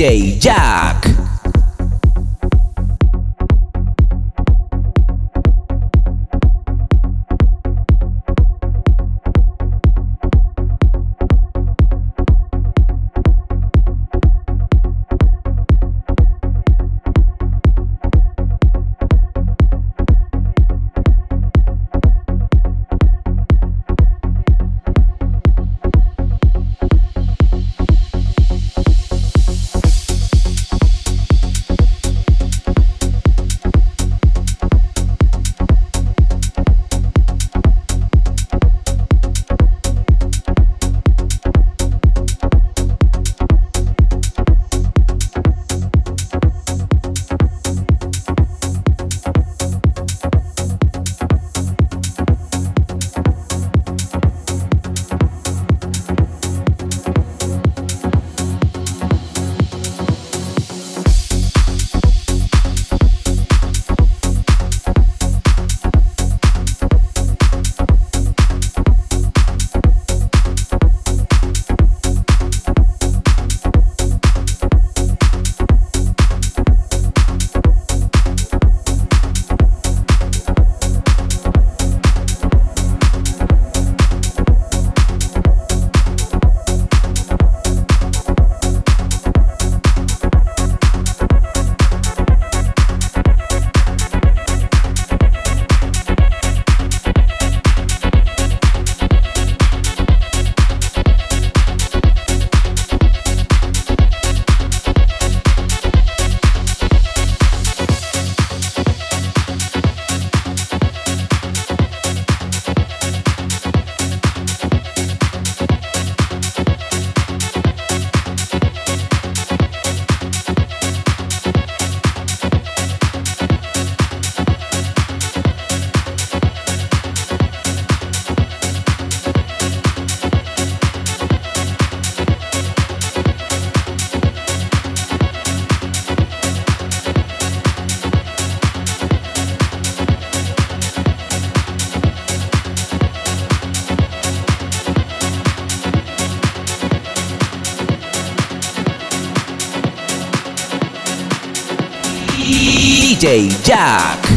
Jack. DJ Jack.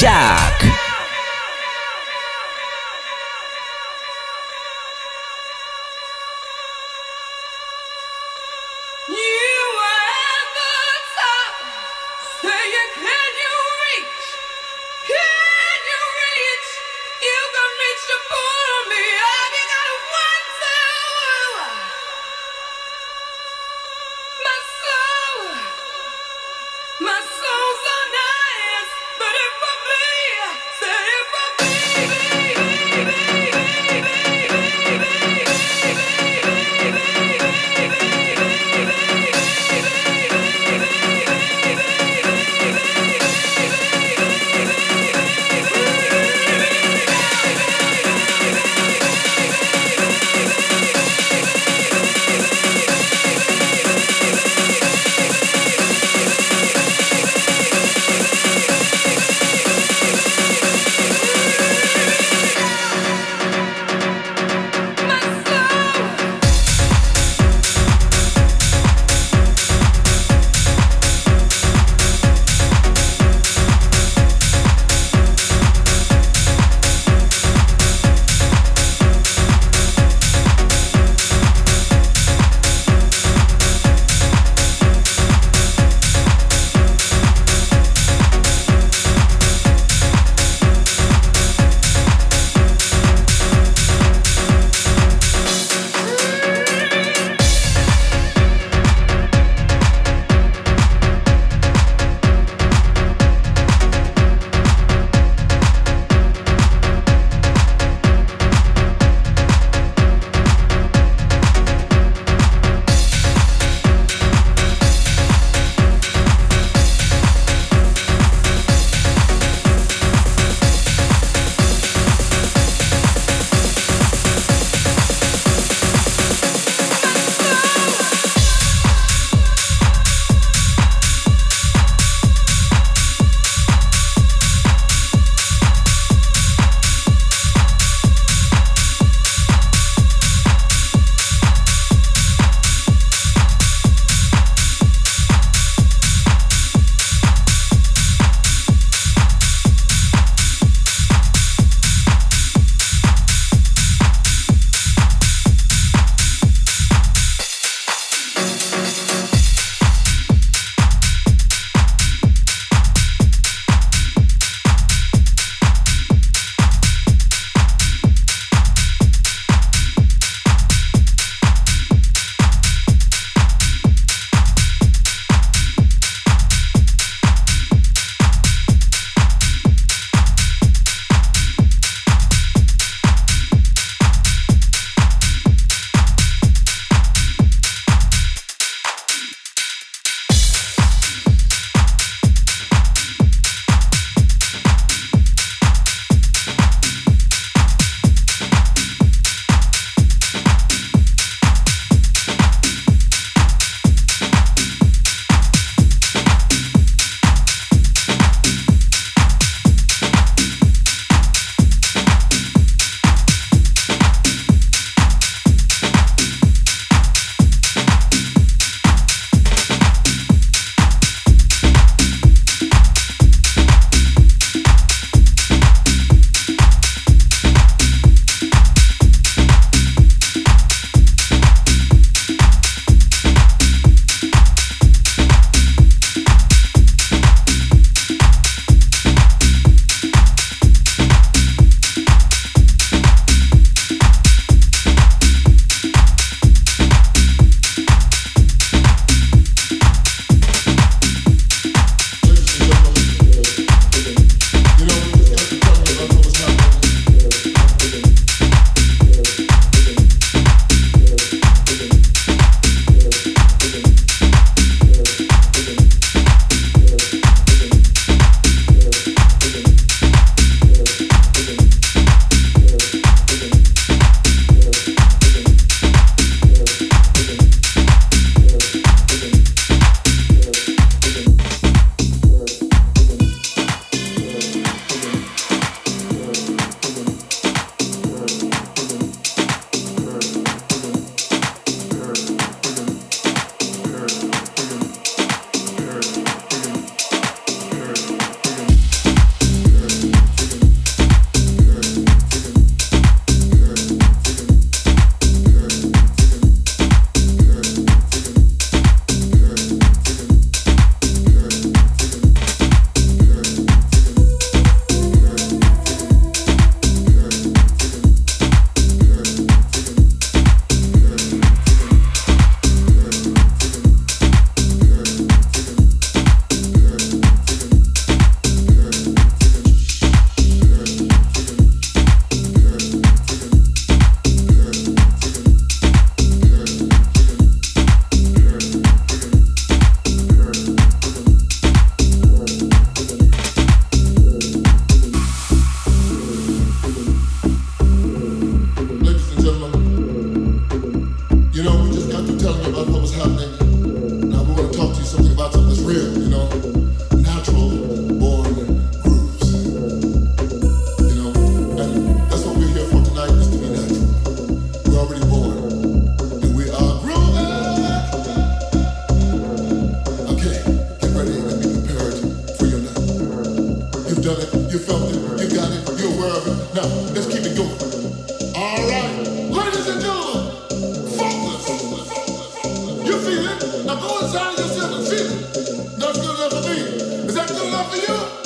já! for you.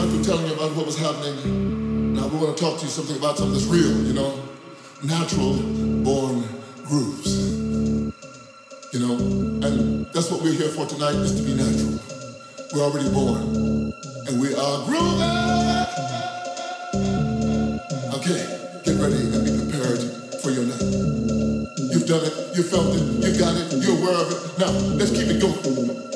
started telling you about what was happening. Now we want to talk to you something about something that's real, you know, natural born grooves. You know, and that's what we're here for tonight is to be natural. We're already born, and we are grooving. Okay, get ready and be prepared for your night. You've done it, you felt it, you got it, you're aware of it. Now let's keep it going.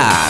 Pura.